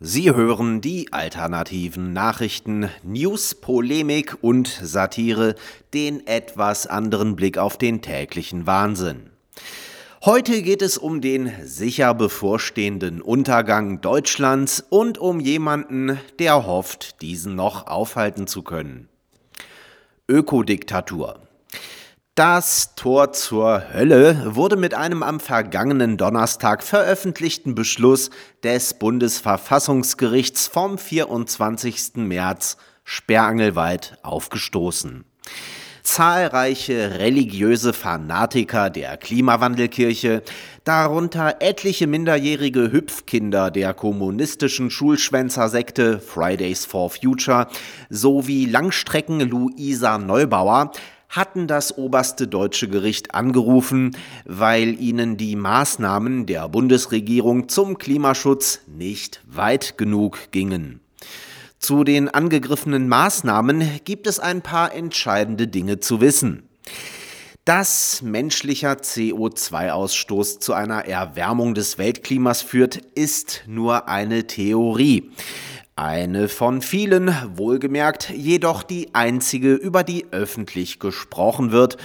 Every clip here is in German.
Sie hören die alternativen Nachrichten, News, Polemik und Satire, den etwas anderen Blick auf den täglichen Wahnsinn. Heute geht es um den sicher bevorstehenden Untergang Deutschlands und um jemanden, der hofft, diesen noch aufhalten zu können. Ökodiktatur. Das Tor zur Hölle wurde mit einem am vergangenen Donnerstag veröffentlichten Beschluss des Bundesverfassungsgerichts vom 24. März sperrangelweit aufgestoßen. Zahlreiche religiöse Fanatiker der Klimawandelkirche, darunter etliche minderjährige Hüpfkinder der kommunistischen Schulschwänzersekte Fridays for Future sowie Langstrecken Luisa Neubauer hatten das oberste deutsche Gericht angerufen, weil ihnen die Maßnahmen der Bundesregierung zum Klimaschutz nicht weit genug gingen. Zu den angegriffenen Maßnahmen gibt es ein paar entscheidende Dinge zu wissen. Dass menschlicher CO2-Ausstoß zu einer Erwärmung des Weltklimas führt, ist nur eine Theorie. Eine von vielen, wohlgemerkt, jedoch die einzige, über die öffentlich gesprochen wird,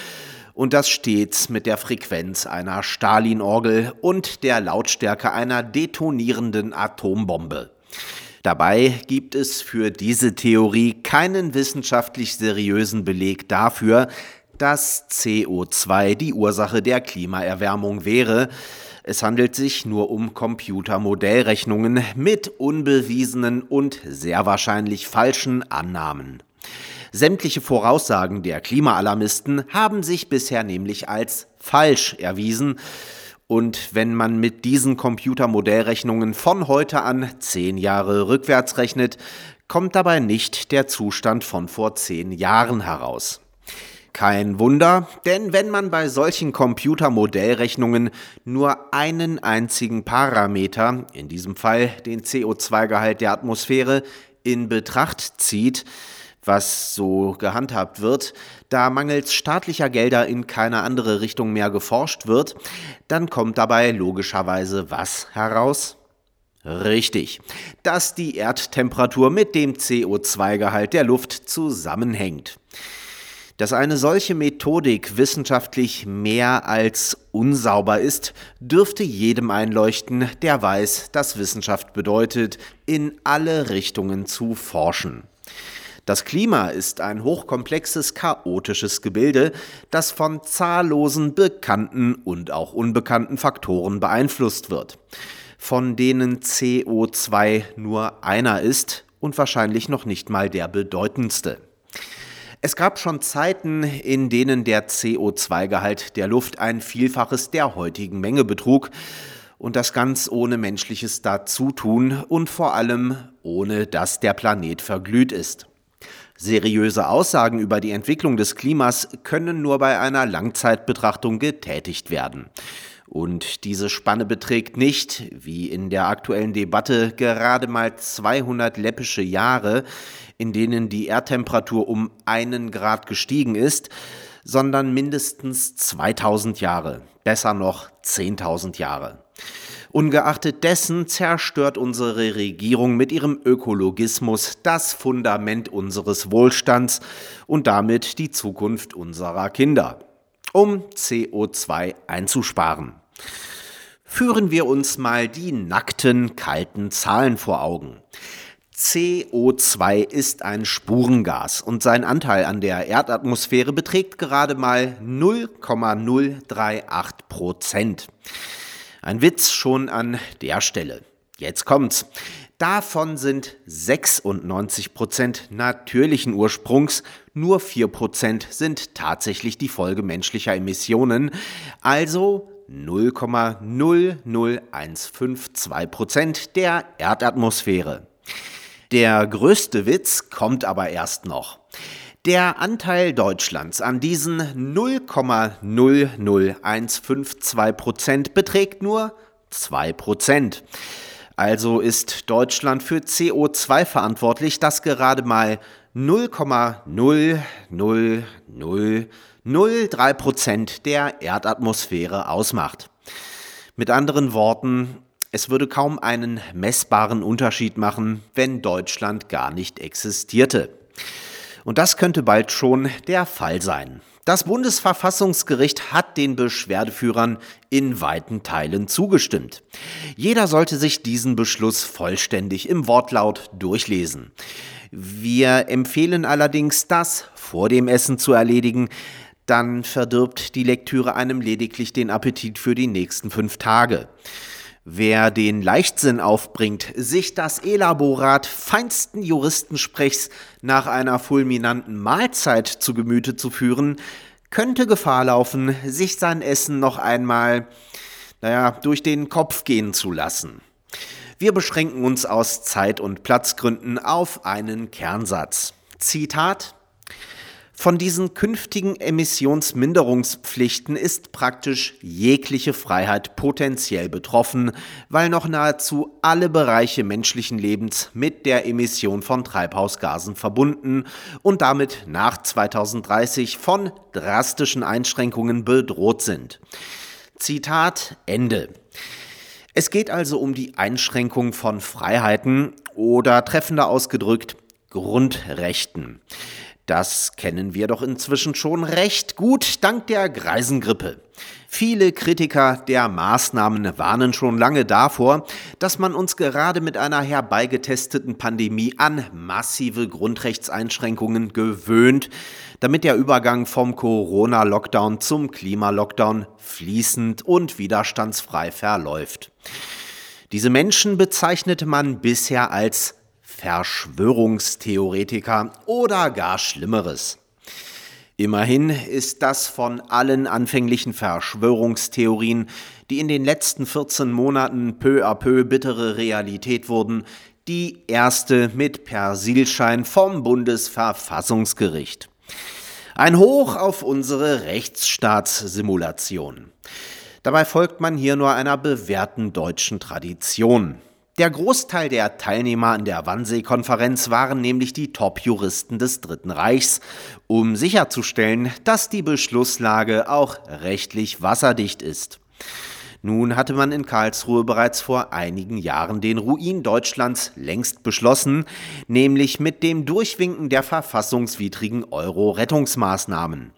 und das stets mit der Frequenz einer Stalin-Orgel und der Lautstärke einer detonierenden Atombombe. Dabei gibt es für diese Theorie keinen wissenschaftlich seriösen Beleg dafür, dass CO2 die Ursache der Klimaerwärmung wäre, es handelt sich nur um Computermodellrechnungen mit unbewiesenen und sehr wahrscheinlich falschen Annahmen. Sämtliche Voraussagen der Klimaalarmisten haben sich bisher nämlich als falsch erwiesen. Und wenn man mit diesen Computermodellrechnungen von heute an zehn Jahre rückwärts rechnet, kommt dabei nicht der Zustand von vor zehn Jahren heraus. Kein Wunder, denn wenn man bei solchen Computermodellrechnungen nur einen einzigen Parameter, in diesem Fall den CO2-Gehalt der Atmosphäre, in Betracht zieht, was so gehandhabt wird, da mangels staatlicher Gelder in keine andere Richtung mehr geforscht wird, dann kommt dabei logischerweise was heraus? Richtig, dass die Erdtemperatur mit dem CO2-Gehalt der Luft zusammenhängt. Dass eine solche Methodik wissenschaftlich mehr als unsauber ist, dürfte jedem einleuchten, der weiß, dass Wissenschaft bedeutet, in alle Richtungen zu forschen. Das Klima ist ein hochkomplexes, chaotisches Gebilde, das von zahllosen bekannten und auch unbekannten Faktoren beeinflusst wird, von denen CO2 nur einer ist und wahrscheinlich noch nicht mal der bedeutendste. Es gab schon Zeiten, in denen der CO2-Gehalt der Luft ein Vielfaches der heutigen Menge betrug und das ganz ohne menschliches Dazutun und vor allem ohne dass der Planet verglüht ist. Seriöse Aussagen über die Entwicklung des Klimas können nur bei einer Langzeitbetrachtung getätigt werden. Und diese Spanne beträgt nicht, wie in der aktuellen Debatte, gerade mal 200 läppische Jahre, in denen die Erdtemperatur um einen Grad gestiegen ist, sondern mindestens 2000 Jahre, besser noch 10.000 Jahre. Ungeachtet dessen zerstört unsere Regierung mit ihrem Ökologismus das Fundament unseres Wohlstands und damit die Zukunft unserer Kinder, um CO2 einzusparen. Führen wir uns mal die nackten, kalten Zahlen vor Augen. CO2 ist ein Spurengas und sein Anteil an der Erdatmosphäre beträgt gerade mal 0,038 Prozent. Ein Witz schon an der Stelle. Jetzt kommt's. Davon sind 96 Prozent natürlichen Ursprungs, nur 4 Prozent sind tatsächlich die Folge menschlicher Emissionen, also 0,00152 Prozent der Erdatmosphäre. Der größte Witz kommt aber erst noch. Der Anteil Deutschlands an diesen 0,00152 Prozent beträgt nur 2 Prozent. Also ist Deutschland für CO2 verantwortlich, das gerade mal 0,00003 Prozent der Erdatmosphäre ausmacht. Mit anderen Worten, Es würde kaum einen messbaren Unterschied machen, wenn Deutschland gar nicht existierte. Und das könnte bald schon der Fall sein. Das Bundesverfassungsgericht hat den Beschwerdeführern in weiten Teilen zugestimmt. Jeder sollte sich diesen Beschluss vollständig im Wortlaut durchlesen. Wir empfehlen allerdings, das vor dem Essen zu erledigen, dann verdirbt die Lektüre einem lediglich den Appetit für die nächsten fünf Tage. Wer den Leichtsinn aufbringt, sich das Elaborat feinsten Juristensprechs nach einer fulminanten Mahlzeit zu Gemüte zu führen, könnte Gefahr laufen, sich sein Essen noch einmal, naja, durch den Kopf gehen zu lassen. Wir beschränken uns aus Zeit- und Platzgründen auf einen Kernsatz. Zitat von diesen künftigen Emissionsminderungspflichten ist praktisch jegliche Freiheit potenziell betroffen, weil noch nahezu alle Bereiche menschlichen Lebens mit der Emission von Treibhausgasen verbunden und damit nach 2030 von drastischen Einschränkungen bedroht sind. Zitat Ende. Es geht also um die Einschränkung von Freiheiten oder treffender ausgedrückt Grundrechten. Das kennen wir doch inzwischen schon recht gut dank der Greisengrippe. Viele Kritiker der Maßnahmen warnen schon lange davor, dass man uns gerade mit einer herbeigetesteten Pandemie an massive Grundrechtseinschränkungen gewöhnt, damit der Übergang vom Corona-Lockdown zum Klimalockdown fließend und widerstandsfrei verläuft. Diese Menschen bezeichnete man bisher als Verschwörungstheoretiker oder gar Schlimmeres. Immerhin ist das von allen anfänglichen Verschwörungstheorien, die in den letzten 14 Monaten peu à peu bittere Realität wurden, die erste mit Persilschein vom Bundesverfassungsgericht. Ein Hoch auf unsere Rechtsstaatssimulation. Dabei folgt man hier nur einer bewährten deutschen Tradition. Der Großteil der Teilnehmer an der Wannsee-Konferenz waren nämlich die Top-Juristen des Dritten Reichs, um sicherzustellen, dass die Beschlusslage auch rechtlich wasserdicht ist. Nun hatte man in Karlsruhe bereits vor einigen Jahren den Ruin Deutschlands längst beschlossen, nämlich mit dem Durchwinken der verfassungswidrigen Euro-Rettungsmaßnahmen.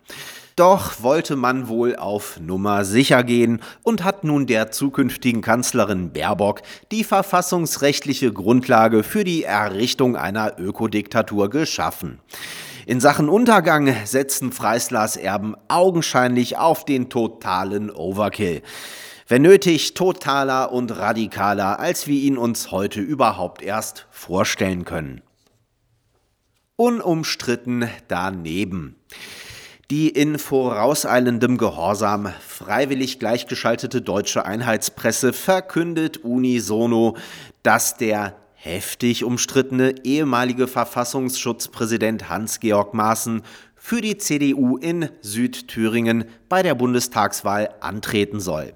Doch wollte man wohl auf Nummer sicher gehen und hat nun der zukünftigen Kanzlerin Baerbock die verfassungsrechtliche Grundlage für die Errichtung einer Ökodiktatur geschaffen. In Sachen Untergang setzen Freislers Erben augenscheinlich auf den totalen Overkill. Wenn nötig, totaler und radikaler, als wir ihn uns heute überhaupt erst vorstellen können. Unumstritten daneben. Die in vorauseilendem Gehorsam freiwillig gleichgeschaltete deutsche Einheitspresse verkündet unisono, dass der heftig umstrittene ehemalige Verfassungsschutzpräsident Hans-Georg Maaßen für die CDU in Südthüringen bei der Bundestagswahl antreten soll.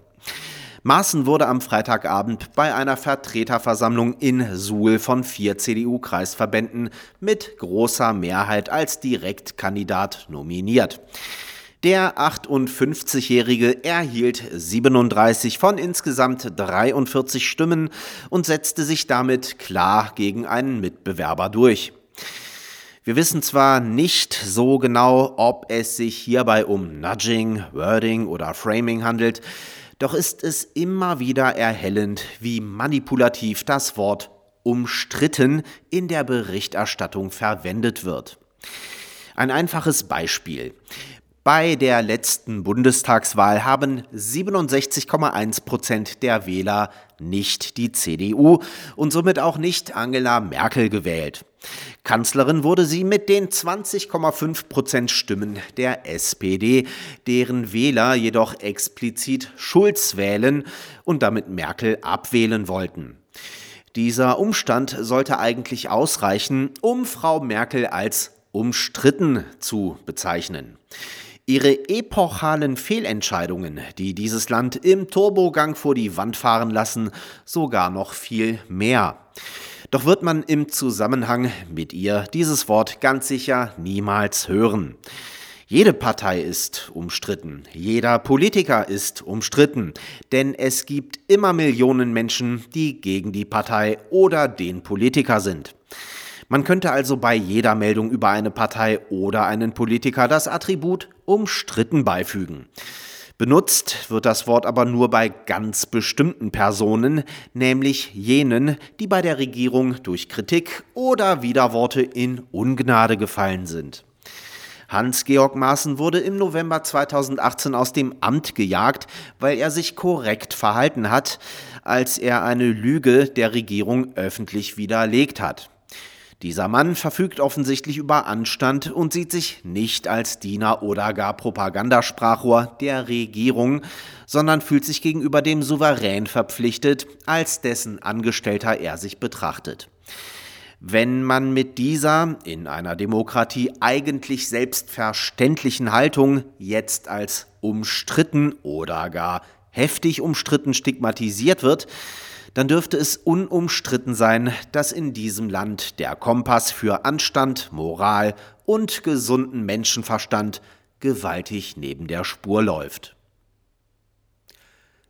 Maaßen wurde am Freitagabend bei einer Vertreterversammlung in Suhl von vier CDU-Kreisverbänden mit großer Mehrheit als Direktkandidat nominiert. Der 58-Jährige erhielt 37 von insgesamt 43 Stimmen und setzte sich damit klar gegen einen Mitbewerber durch. Wir wissen zwar nicht so genau, ob es sich hierbei um Nudging, Wording oder Framing handelt, doch ist es immer wieder erhellend, wie manipulativ das Wort umstritten in der Berichterstattung verwendet wird. Ein einfaches Beispiel. Bei der letzten Bundestagswahl haben 67,1 Prozent der Wähler nicht die CDU und somit auch nicht Angela Merkel gewählt. Kanzlerin wurde sie mit den 20,5 Prozent Stimmen der SPD, deren Wähler jedoch explizit Schulz wählen und damit Merkel abwählen wollten. Dieser Umstand sollte eigentlich ausreichen, um Frau Merkel als umstritten zu bezeichnen. Ihre epochalen Fehlentscheidungen, die dieses Land im Turbogang vor die Wand fahren lassen, sogar noch viel mehr. Doch wird man im Zusammenhang mit ihr dieses Wort ganz sicher niemals hören. Jede Partei ist umstritten, jeder Politiker ist umstritten, denn es gibt immer Millionen Menschen, die gegen die Partei oder den Politiker sind. Man könnte also bei jeder Meldung über eine Partei oder einen Politiker das Attribut umstritten beifügen. Benutzt wird das Wort aber nur bei ganz bestimmten Personen, nämlich jenen, die bei der Regierung durch Kritik oder Widerworte in Ungnade gefallen sind. Hans-Georg Maaßen wurde im November 2018 aus dem Amt gejagt, weil er sich korrekt verhalten hat, als er eine Lüge der Regierung öffentlich widerlegt hat. Dieser Mann verfügt offensichtlich über Anstand und sieht sich nicht als Diener oder gar Propagandasprachrohr der Regierung, sondern fühlt sich gegenüber dem Souverän verpflichtet, als dessen Angestellter er sich betrachtet. Wenn man mit dieser in einer Demokratie eigentlich selbstverständlichen Haltung jetzt als umstritten oder gar heftig umstritten stigmatisiert wird, dann dürfte es unumstritten sein, dass in diesem Land der Kompass für Anstand, Moral und gesunden Menschenverstand gewaltig neben der Spur läuft.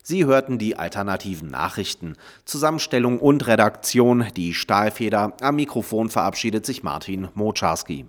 Sie hörten die alternativen Nachrichten. Zusammenstellung und Redaktion die Stahlfeder. Am Mikrofon verabschiedet sich Martin Moczarski.